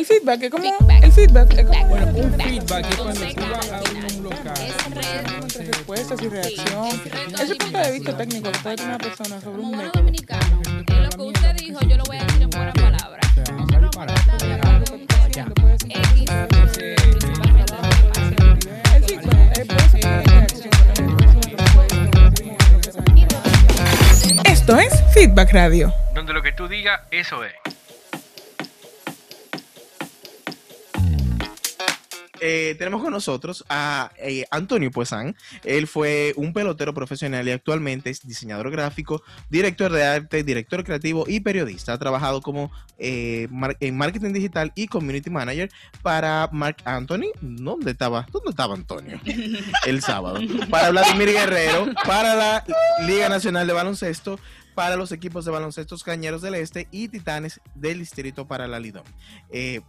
El feedback es como. El feedback es como. Bueno, un feedback es cuando tú vas a un local. entre respuestas y reacción. Ese punto de vista técnico que una persona sobre un método. dominicano, lo que usted dijo, yo lo voy a decir en pasa. El feedback eh, pero Esto es Feedback Radio. Donde lo que tú digas, eso es. Eh, tenemos con nosotros a eh, Antonio Puesan. Él fue un pelotero profesional y actualmente es diseñador gráfico, director de arte, director creativo y periodista. Ha trabajado como eh, mar- en marketing digital y community manager para Mark Anthony. ¿Dónde estaba? ¿Dónde estaba Antonio? El sábado. Para Vladimir Guerrero, para la Liga Nacional de Baloncesto, para los equipos de baloncesto Cañeros del Este y Titanes del Distrito para la Lidón. Eh,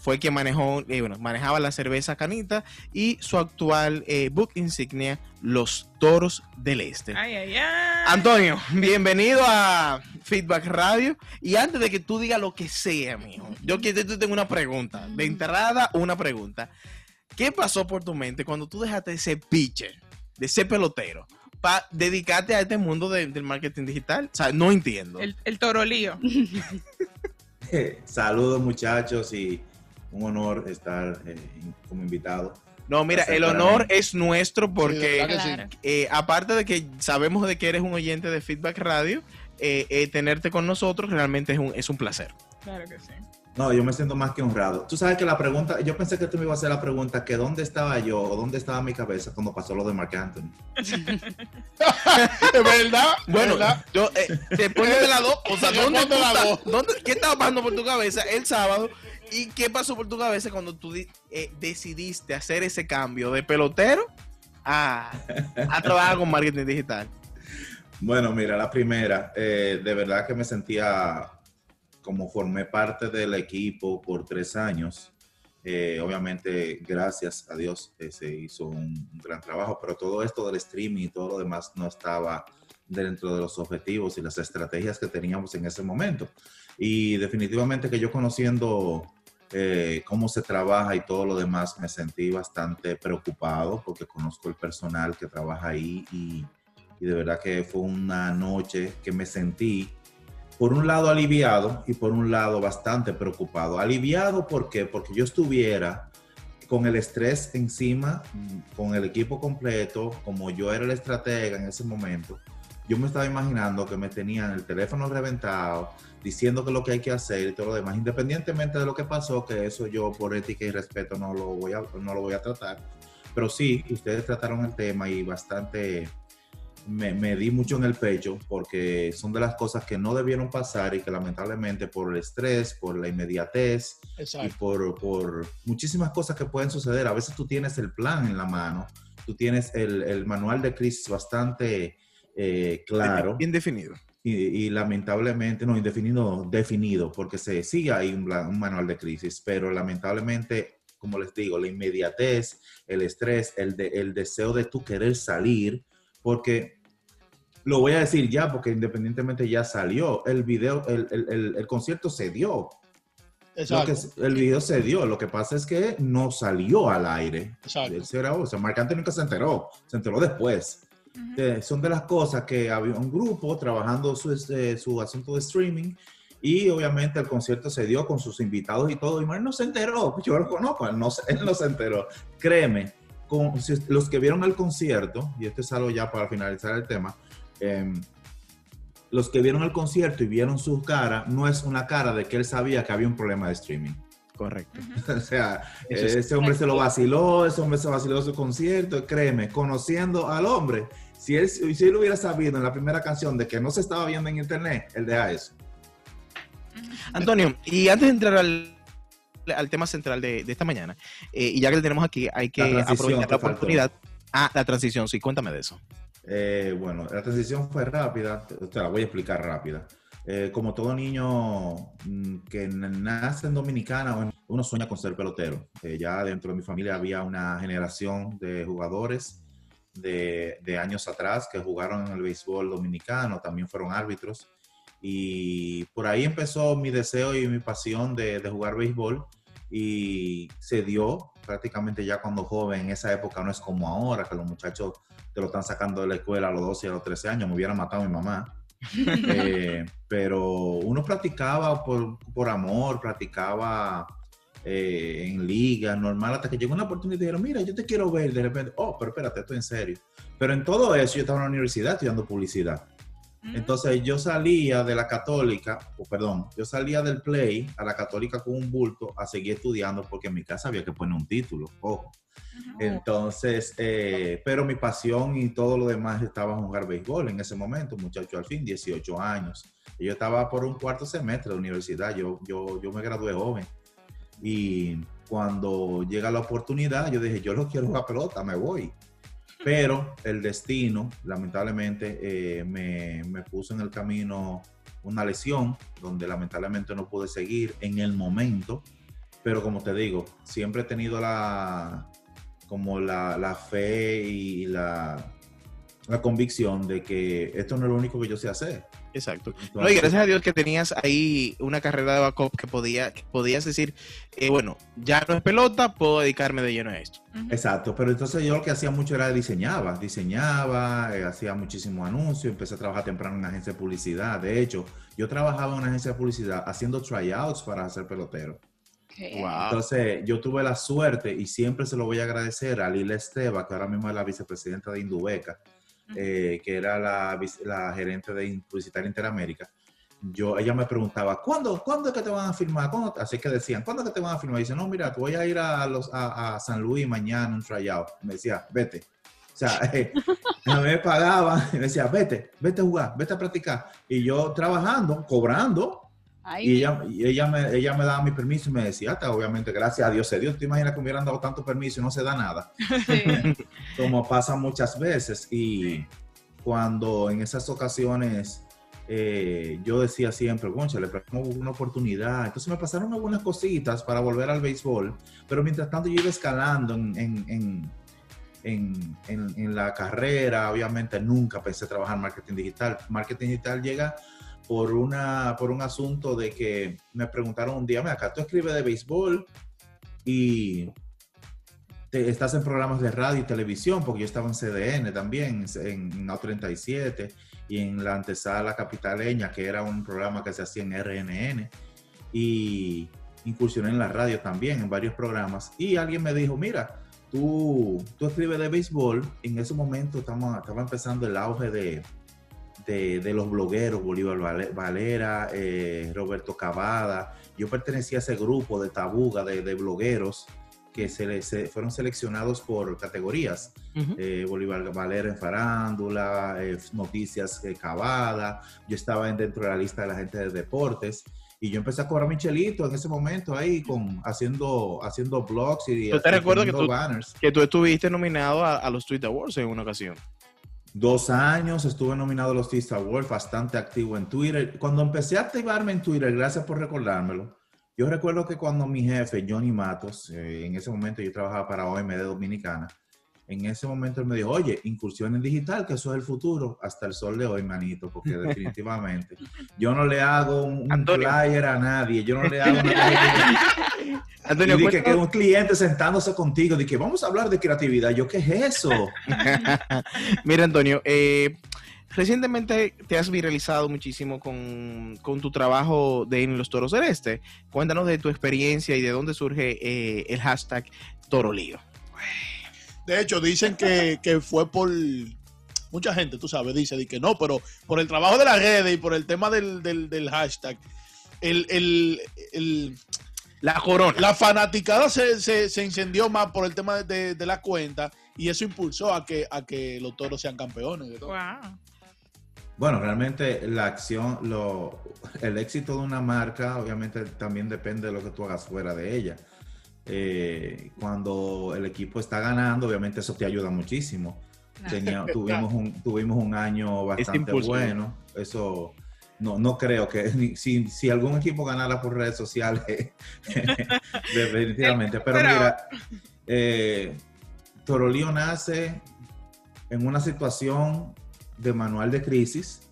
fue quien manejó, eh, bueno, manejaba la cerveza Canita y su actual eh, book insignia, Los Toros del Este. Ay, ay, ay. Antonio, bienvenido a Feedback Radio. Y antes de que tú digas lo que sea, mijo, yo quiero te tengo una pregunta. De entrada, una pregunta. ¿Qué pasó por tu mente cuando tú dejaste ese pitcher, de ese pelotero, para dedicarte a este mundo de- del marketing digital? O sea, no entiendo. El, el torolío. Saludos muchachos y un honor estar eh, como invitado. No, mira, el honor mí. es nuestro porque... Sí, de. Claro. Eh, aparte de que sabemos de que eres un oyente de Feedback Radio, eh, eh, tenerte con nosotros realmente es un, es un placer. Claro que sí. No, yo me siento más que honrado. Tú sabes que la pregunta, yo pensé que tú me ibas a hacer la pregunta que dónde estaba yo o dónde estaba mi cabeza cuando pasó lo de Mark Anthony. ¿Es verdad? Bueno, ¿verdad? yo, eh, después de las dos, o sea, ¿dónde, de tú las estás? dos. ¿Dónde- ¿qué estaba pasando por tu cabeza el sábado? ¿Y qué pasó por tu cabeza cuando tú eh, decidiste hacer ese cambio de pelotero a, a trabajar con marketing digital? Bueno, mira, la primera, eh, de verdad que me sentía como formé parte del equipo por tres años. Eh, obviamente, gracias a Dios, eh, se hizo un, un gran trabajo, pero todo esto del streaming y todo lo demás no estaba dentro de los objetivos y las estrategias que teníamos en ese momento. Y definitivamente que yo conociendo eh, cómo se trabaja y todo lo demás, me sentí bastante preocupado porque conozco el personal que trabaja ahí y, y de verdad que fue una noche que me sentí por un lado aliviado y por un lado bastante preocupado. Aliviado ¿por qué? Porque yo estuviera con el estrés encima, mm, con el equipo completo, como yo era el estratega en ese momento, yo me estaba imaginando que me tenían el teléfono reventado, diciendo que lo que hay que hacer y todo lo demás, independientemente de lo que pasó, que eso yo por ética y respeto no lo voy a, no lo voy a tratar. Pero sí, ustedes trataron el tema y bastante me, me di mucho en el pecho porque son de las cosas que no debieron pasar y que lamentablemente por el estrés, por la inmediatez y por, por muchísimas cosas que pueden suceder. A veces tú tienes el plan en la mano, tú tienes el, el manual de crisis bastante eh, claro Bien definido. Y, y lamentablemente, no, indefinido, definido, porque se sigue ahí un, manual de crisis, pero lamentablemente, como les digo, la inmediatez, el estrés, el, de, el deseo de tú querer salir, porque lo voy a decir ya, porque independientemente ya salió, el video, el, el- el- el concierto se dio, Exacto. que, el video se dio, lo que pasa es que no salió al aire. Exacto. Él se grabó, o sea, Marc Anthony nunca se enteró, se enteró después. Eh, son de las cosas que había un grupo trabajando su, este, su asunto de streaming y obviamente el concierto se dio con sus invitados y todo y Mark no se enteró, yo lo conozco, él no, él no se enteró. Créeme, con, si- los que vieron el concierto, y esto es algo ya para finalizar el tema, em, los que vieron el concierto y vieron su cara, no es una cara de que él sabía que había un problema de streaming. Correcto. O sea, es- ese hombre se lo vaciló, ese hombre se vaciló su concierto, créeme, conociendo al hombre, si él, si él hubiera sabido en la primera canción de que no se estaba viendo en internet, él deja eso. Antonio, y antes de entrar al, al tema central de, de esta mañana, eh, y ya que le tenemos aquí, hay que La aprovechar la oportunidad. Ah, la transición, sí, cuéntame de eso. Eh, bueno, la transición fue rápida, te la voy a explicar rápida. Eh, como todo niño mm, que nace en Dominicana, uno sueña con ser pelotero. Eh, ya dentro de mi familia había una generación de jugadores de, años atrás que jugaron en el béisbol dominicano, también fueron árbitros. Y por ahí empezó mi deseo y mi pasión de, jugar béisbol. y se dio prácticamente ya cuando joven, en esa época no es como ahora, que los muchachos te lo están sacando de la escuela a los 12 y a los 13 años, me hubiera matado mi mamá. Eh, pero uno practicaba por, por amor, practicaba eh, en liga, normal, hasta que llegó una oportunidad y dijeron, mira, yo te quiero ver, de repente, oh, pero espérate, estoy en serio. Pero en todo eso yo estaba en la universidad estudiando publicidad. Entonces yo salía de la católica, o perdón, yo salía del play a la católica con un bulto a seguir estudiando porque en mi casa había que poner un título, ojo. Entonces, eh, pero mi pasión y todo lo demás estaba jugar béisbol en ese momento, muchacho al fin, 18 años. Yo estaba por un cuarto semestre de universidad, yo, yo, yo me gradué joven. Y cuando llega la oportunidad, yo dije, yo no quiero jugar pelota, me voy. Pero el destino, lamentablemente, eh, me, me, puso en el camino una lesión donde lamentablemente no pude seguir en el momento. Pero como te digo, siempre he tenido la, como la, la fe y la, la, convicción de que esto no es lo único que yo sé hacer. Exacto. no, y gracias a Dios que tenías ahí una carrera de backup que, podía, que podías decir, eh, bueno, ya no es pelota, puedo dedicarme de lleno a esto. Exacto, pero entonces yo lo que hacía mucho era diseñaba, diseñaba, eh, hacía muchísimos anuncios, empecé a trabajar temprano en una agencia de publicidad. De hecho, yo trabajaba en una agencia de publicidad haciendo tryouts para hacer pelotero. Wow. Entonces, yo tuve la suerte y siempre se lo voy a agradecer a Lila Esteba, que ahora mismo es la vicepresidenta de Indubeca eh, que era la, la, gerente de Publicitaria Interamérica, yo, ella me preguntaba, ¿cuándo, ¿cuándo es que te van a firmar? Así que decían, ¿cuándo es que te van a firmar? Y dice, no, mira, voy a ir a, los, a, a San Luis mañana, un tryout. Me decía, vete. O sea, eh, a mí me pagaban, me decía, vete, vete a jugar, vete a practicar. Y yo trabajando, cobrando, y ella, y ella, me, ella me daba mi permiso y me decía, hasta obviamente, gracias a Dios se dio. ¿Te imaginas que me hubieran dado tanto permiso y no se da nada? Como pasa muchas veces. Y cuando en esas ocasiones eh, yo decía siempre, concha, le pongo una oportunidad. Entonces me pasaron algunas cositas para volver al béisbol, pero mientras tanto yo iba escalando en, en, en, en la carrera. Obviamente nunca pensé trabajar en marketing digital. Marketing digital llega por, una, por un asunto de que me preguntaron un día, acá tú escribes de béisbol y te, estás en programas de radio y televisión, porque yo estaba en CDN también, en, en 37 y en la antesala capitaleña, que era un programa que se hacía en RNN. Y incursioné en la radio también, en varios programas. Y alguien me dijo, mira, tú, tú escribes de béisbol. En ese momento estaba, estaba empezando el auge de, de, los blogueros, Bolívar Valera, eh, Roberto Cavada. Yo pertenecía a ese grupo de tabuga de, blogueros que se, se, fueron seleccionados por categorías. Eh, Bolívar Valera en farándula, eh, noticias Cavada. Yo estaba dentro de la lista de la gente de deportes. Y yo empecé a cobrar Michelito en ese momento ahí, con, haciendo, haciendo blogs y... Yo te recuerdo que tú, que tú estuviste nominado a, a los Tweet Awards en una ocasión. Dos años estuve nominado a los Tista Awards, bastante activo en Twitter. Cuando empecé a activarme en Twitter, gracias por recordármelo, yo recuerdo que cuando mi jefe, Johnny Matos, eh, en ese momento yo trabajaba para OMD Dominicana, en ese momento él me dijo, oye, incursión en digital, que eso es el futuro, hasta el sol de hoy, manito, porque definitivamente yo no le hago un, flyer a nadie, yo no le hago una... Antonio, y dije que un cliente sentándose contigo, dije, vamos a hablar de creatividad, yo, ¿qué es eso? Mira, Antonio, eh, Recientemente te has viralizado muchísimo con, con, tu trabajo de en los Toros Celeste. Cuéntanos de tu experiencia y de dónde surge eh, el hashtag Torolío. De hecho, dicen que, fue por mucha gente, tú sabes, dice que no, pero por el trabajo de la red y por el tema del, hashtag, el, la corona. La fanaticada se, se, incendió más por el tema de, la cuenta y eso impulsó a que, a que los toros sean campeones. Bueno, realmente la acción, lo, el éxito de una marca obviamente también depende de lo que tú hagas fuera de ella. Eh, cuando el equipo está ganando, obviamente eso te ayuda muchísimo. tuvimos, un, tuvimos un año bastante bueno. Eso no, no creo que si, si algún equipo ganara por redes sociales, definitivamente. Pero, mira, eh, Torolío nace en una situación de manual de crisis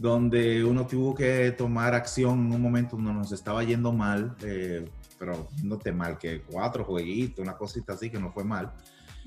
donde uno tuvo que tomar acción en un momento donde nos estaba yendo mal, eh, pero no te mal, que cuatro jueguitos, una cosita así que no fue mal.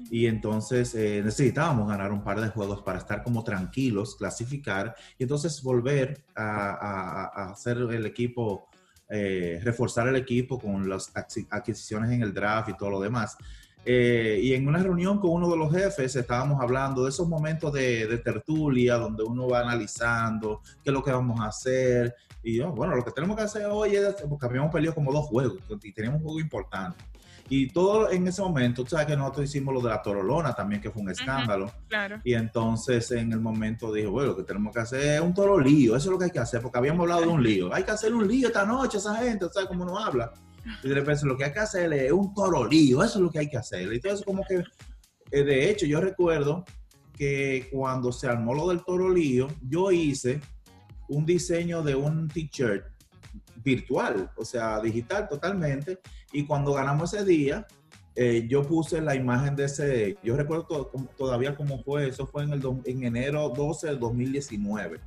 Y entonces eh, necesitábamos ganar un par de juegos para estar como tranquilos, clasificar y entonces volver a, hacer el equipo, eh, reforzar el equipo con las adqui- adquisiciones en el draft y todo lo demás. Eh, y en una reunión con uno de los jefes estábamos hablando de esos momentos de, de tertulia donde uno va analizando qué es lo que vamos a hacer. Y yo, bueno, lo que tenemos que hacer hoy es, porque habíamos perdido como dos juegos y teníamos un juego importante. Y todo en ese momento, tú sabes que nosotros hicimos lo de la Torolona también, que fue un escándalo. Claro. Y entonces en el momento dije, bueno, lo que tenemos que hacer es un toro lío, eso es lo que hay que hacer, porque habíamos hablado de un lío. Hay que hacer un lío esta noche, esa gente, ¿sabes cómo uno habla? Y de repente lo que hay que hacer es un toro lío, eso es lo que hay que hacer. Entonces como que, eh, de hecho, yo recuerdo que cuando se armó lo del toro lío, yo hice un diseño de un t-shirt virtual, o sea, digital totalmente. Y cuando ganamos ese día, eh, yo puse la imagen de ese, yo recuerdo como- todavía cómo fue, eso fue en, el en enero 12 del 2019,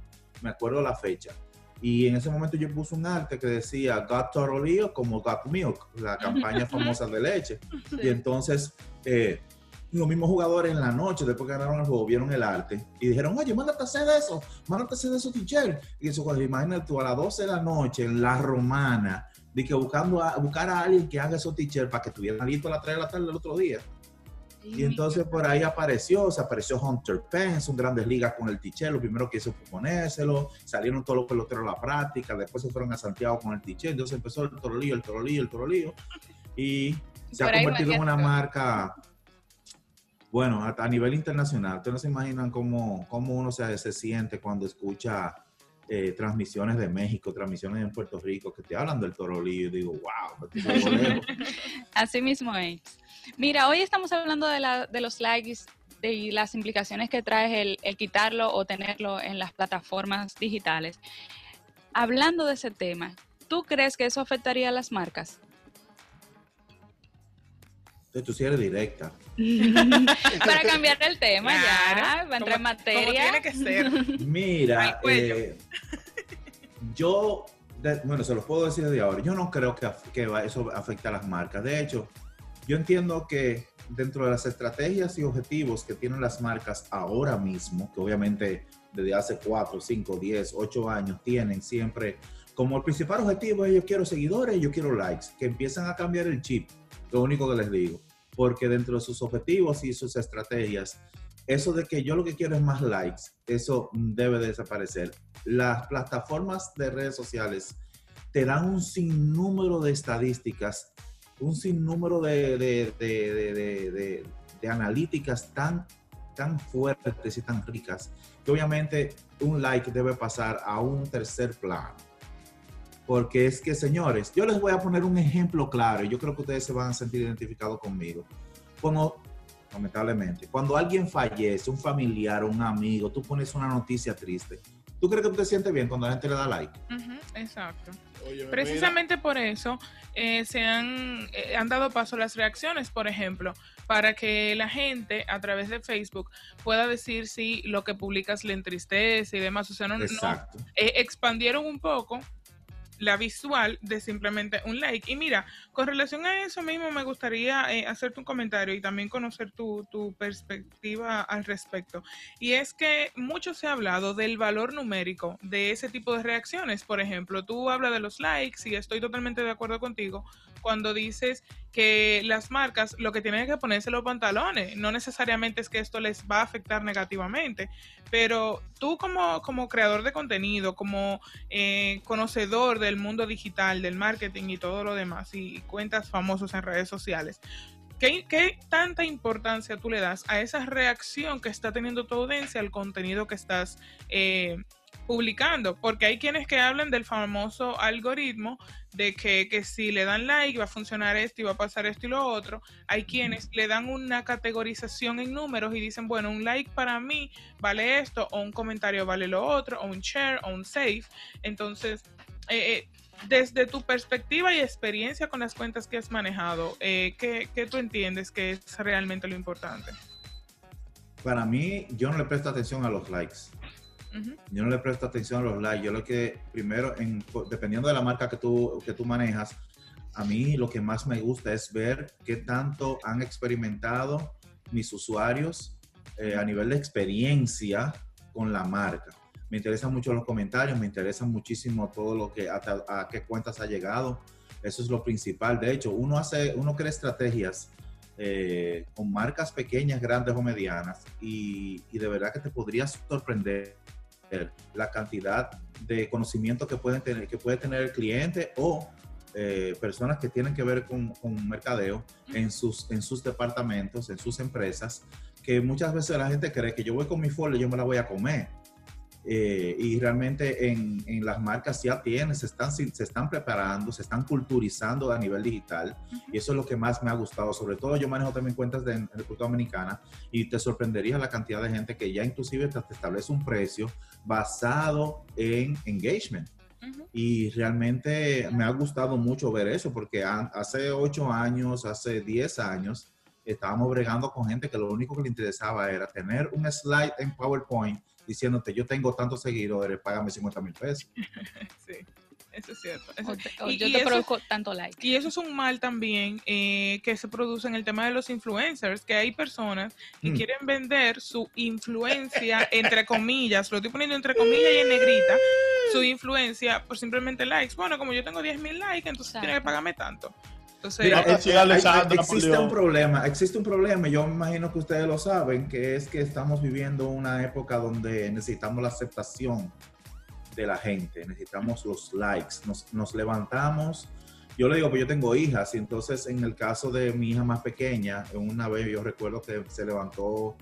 me acuerdo la fecha. Y en ese momento yo puse un arte que decía Got Torolio como Got Milk, la campaña famosa de leche. Y entonces eh, los mismos jugadores en la noche, después que ganaron el juego, vieron el arte y dijeron, oye, mándate a hacer eso, mándate a hacer eso, teacher. Y eso, cuando imagínate tú a las 12 de la noche en la romana, de que buscando a, buscar a alguien que haga esos teacher para que estuvieran listos a las 3 de la tarde del otro día. Y entonces por ahí apareció, se apareció Hunter Pence, un Grandes Ligas con el teacher, lo primero que hizo fue ponérselo, salieron todos los peloteros a la práctica, después se fueron a Santiago con el teacher, entonces empezó el torolío, el torolío, el torolío, y se Por ha convertido en una marca, bueno, a, a nivel internacional. Ustedes no se imaginan cómo, cómo uno se, se siente cuando escucha eh, transmisiones de México, transmisiones en Puerto Rico, que te hablan del torolío, y digo, wow. Así mismo es. Mira, hoy estamos hablando de, la- de los likes y las implicaciones que trae el, el quitarlo o tenerlo en las plataformas digitales. Hablando de ese tema, ¿tú crees que eso afectaría a las marcas? Entonces tú sí eres directa. Para cambiar el tema ya, Claro, para entrar en materia. Tiene que ser. Mira, eh, yo, de- bueno, se los puedo decir desde ahora, yo no creo que, que va- eso afecte a las marcas. De hecho, yo entiendo que dentro de las estrategias y objetivos que tienen las marcas ahora mismo, que obviamente desde hace 4, 5, 10, 8 años tienen siempre como el principal objetivo es yo quiero seguidores, yo quiero likes, que empiezan a cambiar el chip, lo único que les digo, porque dentro de sus objetivos y sus estrategias, eso de que yo lo que quiero es más likes, eso debe de desaparecer. Las plataformas de redes sociales te dan un sinnúmero de estadísticas, un sinnúmero de- de- de- de analíticas tan, tan fuertes y tan ricas, que obviamente un like debe pasar a un tercer plano. Porque es que, señores, yo les voy a poner un ejemplo claro y yo creo que ustedes se van a sentir identificados conmigo. Cuando, lamentablemente, cuando alguien fallece, un familiar, un amigo, tú pones una noticia triste, ¿tú crees que tú te sientes bien cuando la gente le da like? Ujú, exacto. Oye, mira, Precisamente por eso eh, se han, eh, han dado paso las reacciones, por ejemplo, para que la gente a través de Facebook pueda decir si lo que publicas le entristece y demás. O sea, no, no- Exacto. eh, expandieron un poco la visual de simplemente un like. Y mira, con relación a eso mismo, me gustaría eh, hacerte un comentario y también conocer tu, tu perspectiva al respecto. Y es que mucho se ha hablado del valor numérico de ese tipo de reacciones. Por ejemplo, tú hablas de los likes y estoy totalmente de acuerdo contigo cuando dices que las marcas lo que tienen que ponerse los pantalones. No necesariamente es que esto les va a afectar negativamente, pero tú como, como creador de contenido, como eh, conocedor del mundo digital, del marketing y todo lo demás, y cuentas famosos en redes sociales, ¿qué, qué tanta importancia tú le das a esa reacción que está teniendo tu audiencia al contenido que estás eh, publicando? Porque hay quienes que hablan del famoso algoritmo de que, que si le dan like va a funcionar esto y va a pasar esto y lo otro. Hay quienes le dan una categorización en números y dicen, bueno, un like para mí vale esto, o un comentario vale lo otro, o un share, o un save. Entonces, eh, eh, desde tu perspectiva y experiencia con las cuentas que has manejado, eh, ¿qué, qué tú entiendes que es realmente lo importante? Para mí, yo no le presto atención a los likes. Yo no le presto atención a los likes. Yo lo que primero, en, dependiendo de la marca que tú, que tú manejas, a mí lo que más me gusta es ver qué tanto han experimentado mis usuarios eh, a nivel de experiencia con la marca. Me interesan mucho los comentarios, me interesa muchísimo todo lo que, hasta a qué cuentas ha llegado. Eso es lo principal. De hecho, uno hace, uno crea estrategias eh, con marcas pequeñas, grandes o medianas y, y de verdad que te podrías sorprender la cantidad de conocimiento que, pueden tener, que puede tener el cliente o eh, personas que tienen que ver con, con mercadeo en sus, en sus departamentos, en sus empresas, que muchas veces la gente cree que yo voy con mi folio y yo me la voy a comer. Eh, y realmente en, en, las marcas ya tienen, se están, se están preparando, se están culturizando a nivel digital y eso es lo que más me ha gustado. Sobre todo yo manejo también cuentas de, de República Dominicana y te sorprendería la cantidad de gente que ya inclusive te, te establece un precio basado en engagement. Uh -huh. Y realmente me ha gustado mucho ver eso porque hace ocho años, hace 10 años, estábamos bregando con gente que lo único que le interesaba era tener un slide en PowerPoint diciéndote yo tengo tantos seguidores, págame 50 mil pesos. sí. Eso es cierto. Eso, o te, o y, yo y te eso, produzco tanto like. Y eso es un mal también eh, que se produce en el tema de los influencers, que hay personas que mm. quieren vender su influencia, entre comillas, lo estoy poniendo entre comillas y en negrita, su influencia por simplemente likes. Bueno, como yo tengo 10 mil likes, entonces Exacto. tiene que pagarme tanto. Entonces, Mira, hay, hay, existe un problema, existe un problema, yo me imagino que ustedes lo saben, que es que estamos viviendo una época donde necesitamos la aceptación de la gente, necesitamos los likes, nos, nos levantamos, yo le digo que yo tengo hijas, y entonces en el caso de mi hija más pequeña, una vez yo recuerdo que se levantó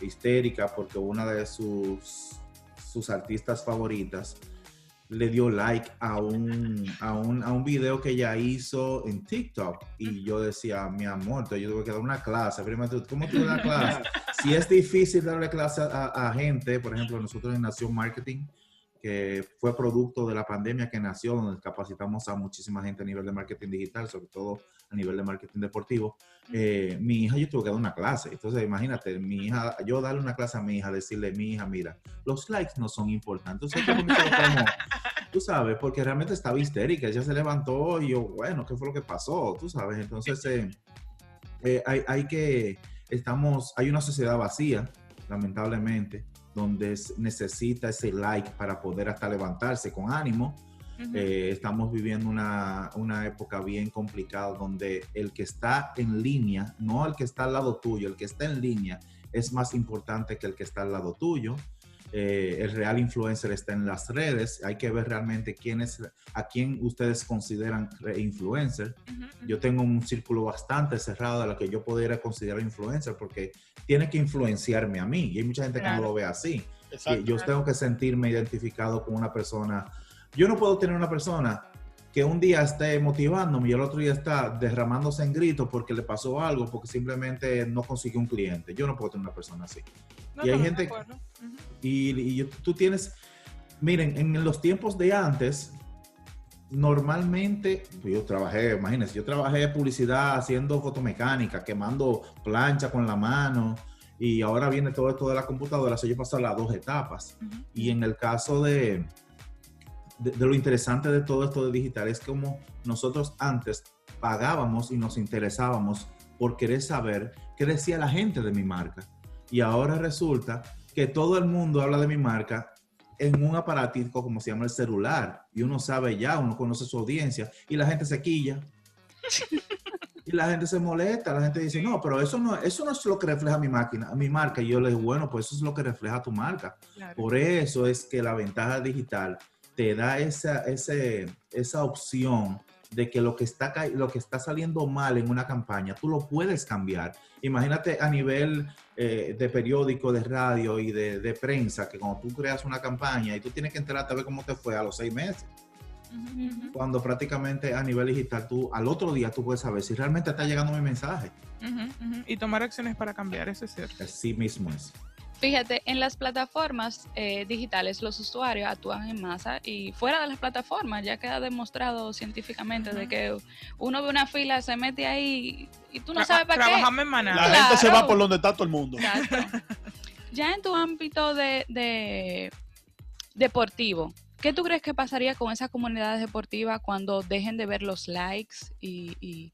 histérica porque una de sus, sus artistas favoritas le dio like a un, a, un, a un video que ella hizo en TikTok y yo decía, mi amor, yo tuve que dar una clase. Primero, ¿cómo tú das clase? si es difícil darle clase a, a, gente, por ejemplo, nosotros en Nación Marketing, que fue producto de la pandemia que nació, donde capacitamos a muchísima gente a nivel de marketing digital, sobre todo a nivel de marketing deportivo. Eh, mi hija, yo tuve que dar una clase. Entonces, imagínate, mi hija, yo darle una clase a mi hija, decirle, mi hija, mira, los likes no son importantes. Entonces, como, tú sabes, porque realmente estaba histérica. Ella se levantó y yo, bueno, ¿qué fue lo que pasó? Tú sabes. Entonces, eh, eh, hay, hay que, estamos, hay una sociedad vacía, lamentablemente donde necesita ese like para poder hasta levantarse con ánimo. Uh -huh. eh, estamos viviendo una, una, época bien complicada donde el que está en línea, no el que está al lado tuyo, el que está en línea es más importante que el que está al lado tuyo. Eh, el real influencer está en las redes, hay que ver realmente quién es, a quién ustedes consideran influencer. Uh -huh. Yo tengo un círculo bastante cerrado de lo que yo podría considerar influencer porque tiene que influenciarme a mí y hay mucha gente claro. que no lo ve así. Exacto, yo claro. tengo que sentirme identificado con una persona. Yo no puedo tener una persona que un día esté motivándome y el otro día está derramándose en gritos porque le pasó algo, porque simplemente no consiguió un cliente. Yo no puedo tener una persona así. No, y hay gente... Uh -huh. y, y, tú tienes... Miren, en los tiempos de antes, normalmente, pues yo trabajé, imagínense, yo trabajé publicidad haciendo fotomecánica, quemando plancha con la mano, y ahora viene todo esto de la computadora, so yo paso las dos etapas. Uh -huh. Y en el caso de, de, de, lo interesante de todo esto de digital es como nosotros antes pagábamos y nos interesábamos por querer saber qué decía la gente de mi marca. Y ahora resulta que todo el mundo habla de mi marca en un aparatico como se llama el celular y uno sabe ya, uno conoce su audiencia y la gente se quilla y la gente se molesta, la gente dice, no, pero eso no, eso no es lo que refleja mi máquina, mi marca. Y yo le digo, bueno, pues eso es lo que refleja tu marca. Claro. Por eso es que la ventaja digital te da esa, ese, esa opción de que lo que, está, lo que está saliendo mal en una campaña, tú lo puedes cambiar. Imagínate a nivel eh, de periódico, de radio y de, de, prensa, que cuando tú creas una campaña y tú tienes que enterarte a ver cómo te fue a los seis meses. Uh -huh. Cuando prácticamente a nivel digital, tú al otro día tú puedes saber si realmente está llegando mi mensaje. Uh -huh. Y tomar acciones para cambiar, eso es cierto. Así mismo es. Fíjate, en las plataformas eh, digitales los usuarios actúan en masa y fuera de las plataformas ya queda demostrado científicamente uh -huh. de que uno ve una fila, se mete ahí y tú no Tra sabes para qué. Trabajamos en manada. La claro. gente se va por donde está todo el mundo. Exacto. ya en tu ámbito de, de, deportivo. ¿Qué tú crees que pasaría con esas comunidades deportivas cuando dejen de ver los likes y, y-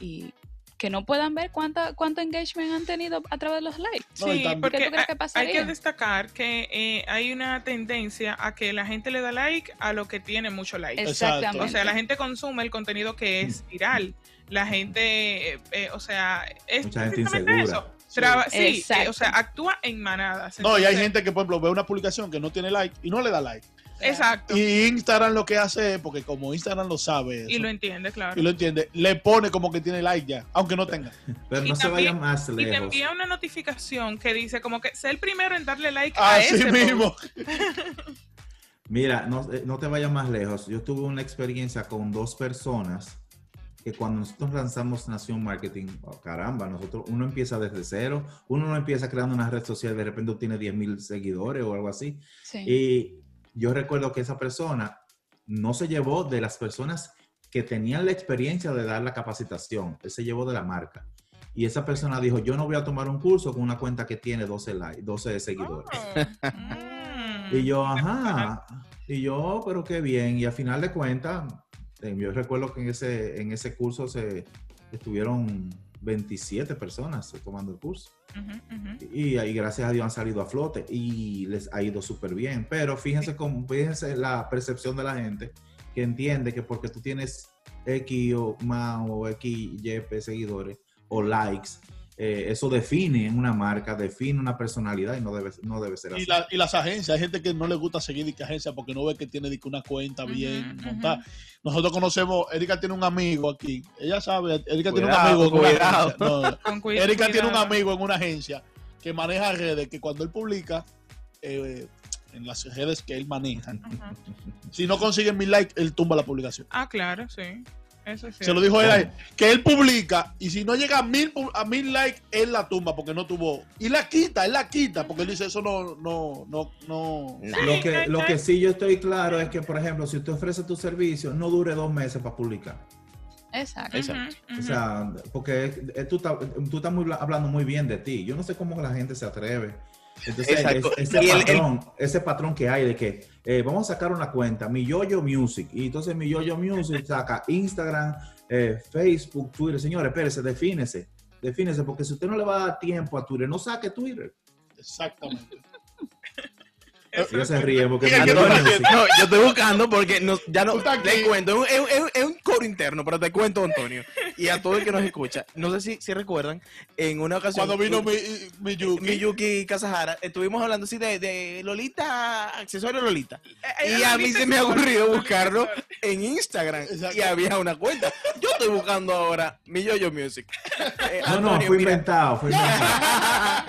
y que no puedan ver cuánta, cuánto engagement han tenido a través de los likes? Sí, porque ¿Qué tú crees hay- que hay pasaría? que destacar que eh, hay una tendencia a que la gente le da like a lo que tiene mucho like. Exactamente. O sea, la gente consume el contenido que es viral. La gente, eh, eh, o sea, es Mucha gente insegura. eso. Traba- sí, Exacto. eh, o sea, actúa en manadas. No, y hay gente que, por ejemplo, ve una publicación que no tiene like y no le da like. Exacto. Y, Y Instagram lo que hace es, porque como Instagram lo sabe eso, lo entiende, claro. y lo entiende, le pone como que tiene like ya, aunque no tenga. Pero Y no se también- vaya más Y te lejos. envía una notificación que dice como que sé el primero en darle like Ah, a Así ese mismo. Mira, no, eh, no te vayas más lejos. Yo tuve una experiencia con dos personas que cuando nosotros lanzamos Nación Marketing, oh, caramba, nosotros uno empieza desde cero, uno no empieza creando una red social, de repente tiene 10 mil seguidores o algo así. Sí. Y yo recuerdo que esa persona no se llevó de las personas que tenían la experiencia de dar la capacitación, él se llevó de la marca. Y esa persona dijo, yo no voy a tomar un curso con una cuenta que tiene 12, likes, 12 seguidores. Oh, mm. Y yo, ajá. Y yo, pero qué bien. Y al final de cuentas, eh, yo recuerdo que en ese, en ese curso se estuvieron 27 personas tomando el curso. Y ahí, gracias a Dios, han salido a flote y les ha ido súper bien. Pero fíjense, cómo, fíjense la percepción de la gente que entiende que porque tú tienes X o más o X, Y seguidores o likes, eh, eso define una marca, define una personalidad y no debe, no debe ser así. Y, la- y las agencias, hay gente que no le gusta seguir de que agencia porque no ve que tiene de una cuenta bien montada. Nosotros conocemos, Erika tiene un amigo aquí. Ella sabe, Erika tiene un amigo en una cuidado. No, Con Erika tiene un amigo en una agencia que maneja redes, que cuando él publica eh, en las redes que él maneja, Ajá. si no consiguen mil likes, él tumba la publicación. Ah, claro, sí. Eso es Se lo dijo él, ahí, que él publica y si no llega a mil, a mil likes, él la tumba porque no tuvo. Y la quita, él la quita porque él dice eso no, no, no, no. Lo que, lo que sí yo estoy claro es que, por ejemplo, si usted ofrece tu servicio, no dure dos meses para publicar. Exacto. Exacto. O sea, porque tú, estás- tú estás muy hablando muy bien de ti. Yo no sé cómo la gente se atreve. Entonces, es- ese, Y el- el- patrón, ese patrón que hay de que eh, vamos a sacar una cuenta, mi Yoyo Music, y entonces mi Yoyo Music saca Instagram, eh, Facebook, Twitter. Señores, espérese, defínese, defínese, porque si usted no le va a dar tiempo a Twitter, no saque Twitter. Exactamente. Ella se ríe porque Mira, mi ¿qué Yoyo tú estás Music- No, yo estoy buscando porque no, ya no aquí. cuento, es un, es un- es un coro interno, pero te cuento, Antonio, y a todo el que nos escucha. No sé si, si recuerdan, en una ocasión. Cuando vino mi, mi Yuki, Miyuki Casajara, estuvimos hablando así de, de Lolita, accesorio Lolita. Eh, Y eh, a mí se me ha ocurrido buscarlo en Instagram Exacto. y había una cuenta. Yo estoy buscando ahora mi Yoyo Music. Eh, No, no, Antonio, fue mira, inventado, fue inventado.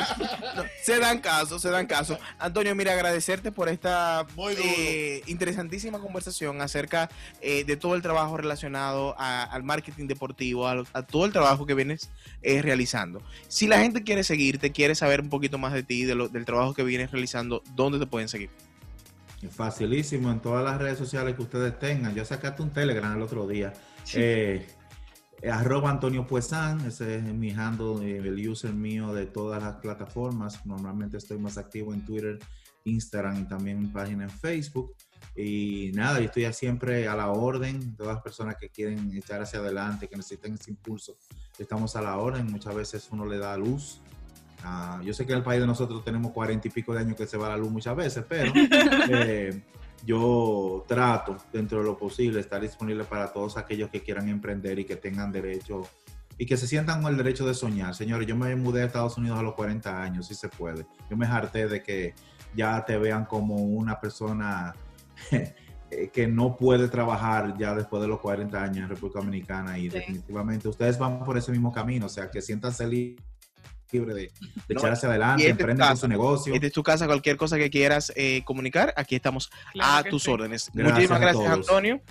no, se dan caso, se dan caso. Antonio, mira, agradecerte por esta eh, interesantísima conversación acerca eh, de todo el trabajo relacionado a- al marketing deportivo, a, a todo el trabajo que vienes eh, realizando. Si la gente quiere seguirte, quiere saber un poquito más de ti, de lo- del trabajo que vienes realizando, ¿dónde te pueden seguir? Facilísimo en todas las redes sociales que ustedes tengan. Yo sacaste un Telegram el otro día. Eh, arroba Antonio Puesan, ese es mi handle, eh, el user mío de todas las plataformas. Normalmente estoy más activo en Twitter, Instagram y también en página en Facebook. Y nada, yo estoy siempre a la orden. Todas las personas que quieren echar hacia adelante, que necesitan ese impulso, estamos a la orden. Muchas veces uno le da luz. Ah, yo sé que en el país de nosotros tenemos cuarenta y pico de años que se va la luz muchas veces, pero eh, yo trato dentro de lo posible estar disponible para todos aquellos que quieran emprender y que tengan derecho y que se sientan con el derecho de soñar. Señores, yo me mudé a Estados Unidos a los 40 años, sí se puede. Yo me harté de que ya te vean como una persona eh, que no puede trabajar ya después de los 40 años en República Dominicana y Sí. definitivamente ustedes van por ese mismo camino, o sea, que siéntanse li- libre de, de No, echar hacia adelante, este con casa. su negocio. Es tu casa, cualquier cosa que quieras eh, comunicar, aquí estamos Claro a tus sí. órdenes. Gracias Muchísimas a gracias, todos. Antonio.